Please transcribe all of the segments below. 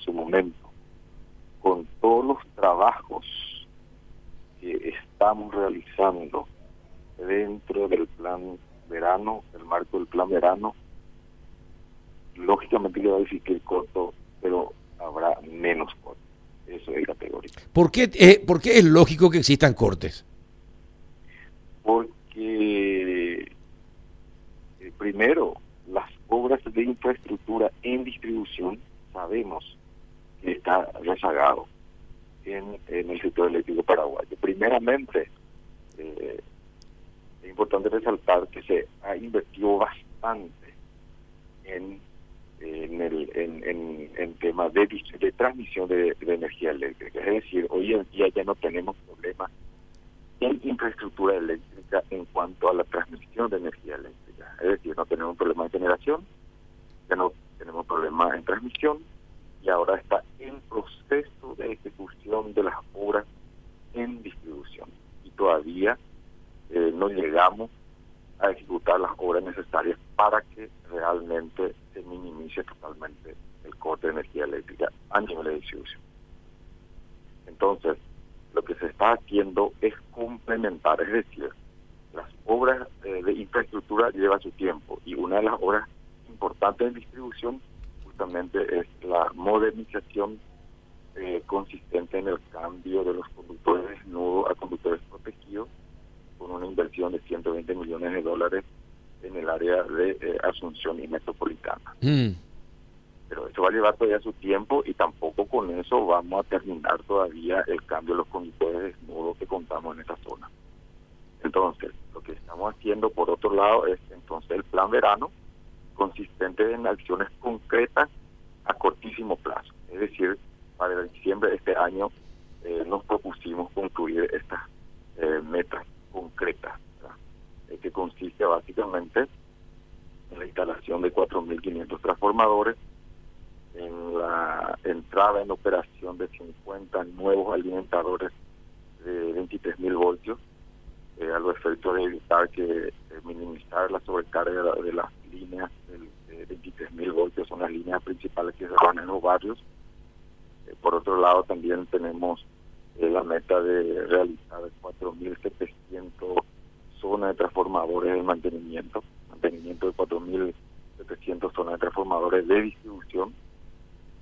su momento, con todos los trabajos que estamos realizando dentro del plan verano, el marco del plan verano, lógicamente que va a decir que el corto, pero habrá menos cortes. Eso es categórico. ¿Por qué, eh, ¿Por qué es lógico que existan cortes? Porque eh, primero, las obras de infraestructura en distribución sabemos que está rezagado en, el sector eléctrico paraguayo. Primeramente, eh, es importante resaltar que se ha invertido bastante en en el en, en, temas de, de transmisión de, energía eléctrica. Es decir, hoy en día ya no tenemos problemas en infraestructura eléctrica en cuanto a la transmisión de energía eléctrica. Es decir, no tenemos problema de generación, ya no tenemos problema en transmisión y ahora está en proceso de ejecución de las obras en distribución. Y todavía eh, no llegamos a ejecutar las obras necesarias para que realmente se minimice totalmente el corte de energía eléctrica a nivel de distribución. Entonces, lo que se está haciendo es complementar, es decir, las obras eh, de infraestructura llevan su tiempo y una de las obras importantes en distribución justamente es la modernización eh, consistente en el cambio de los conductores desnudos a conductores protegidos con una inversión de 120 millones de dólares en el área de eh, Asunción y Metropolitana. Mm. Pero eso va a llevar todavía su tiempo y tampoco con eso vamos a terminar todavía el cambio de los conductores desnudos que contamos en esta zona. Entonces, lo que estamos haciendo por otro lado es entonces el plan verano consistente en acciones concretas a cortísimo plazo. Es decir, para diciembre de este año eh, nos propusimos concluir estas eh, metas concreta, eh, que consiste básicamente en la instalación de 4.500 transformadores, en la entrada en operación de 50 nuevos alimentadores de 23.000 voltios, eh, a los efectos de evitar que minimizar la sobrecarga de, las líneas 23.000 voltios, son las líneas principales que se van en los barrios. por otro lado, también tenemos la meta de realizar 4.700 zonas de transformadores de mantenimiento, mantenimiento de 4.700 zonas de transformadores de distribución.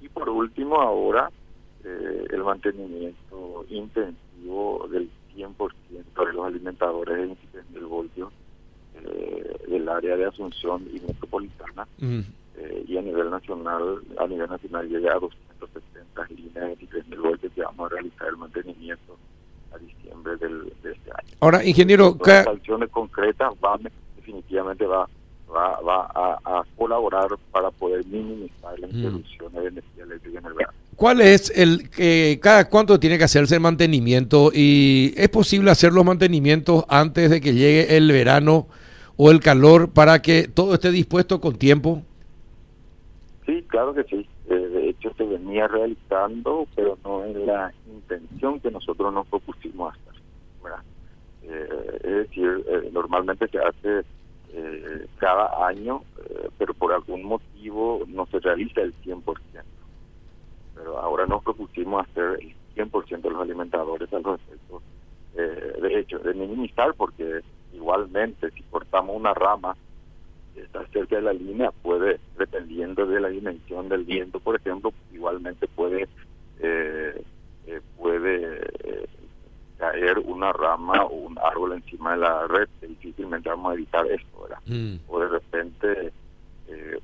Y por último, ahora eh, el mantenimiento intensivo del 100% de los alimentadores de 23.000 voltios eh, del área de Asunción y Metropolitana. Mm. Eh, y a nivel nacional, a nivel nacional llega a 270 líneas de 23.000 voltios que vamos a realizar el mantenimiento a diciembre del, de este año. Ahora, ingeniero, las acciones concretas van, definitivamente va, va, va a, colaborar para poder minimizar las interrupciones de energía eléctrica en el verano. ¿Cuál es el que cada cuánto tiene que hacerse el mantenimiento y es posible hacer los mantenimientos antes de que llegue el verano o el calor para que todo esté dispuesto con tiempo? Sí, claro que sí. Eh, de hecho, se venía realizando, pero no en la intención que nosotros nos propusimos hacer. Eh, es decir, eh, normalmente se hace cada año, pero por algún motivo no se realiza el 100%. Pero ahora nos propusimos hacer el 100% de los alimentadores al respecto. de hecho, de minimizar, porque igualmente si cortamos una rama está cerca de la línea puede, dependiendo de la dimensión del viento, por ejemplo, igualmente puede eh, eh, puede eh, caer una rama o un árbol encima de la red, difícilmente vamos a evitar esto, ¿verdad? Mm. O de repente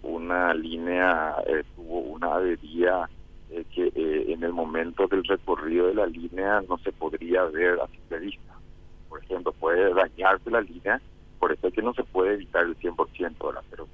una línea tuvo una avería que en el momento del recorrido de la línea no se podría ver a simple vista. Puede dañarse la línea por eso es que no se puede evitar el 100%, ahora, pero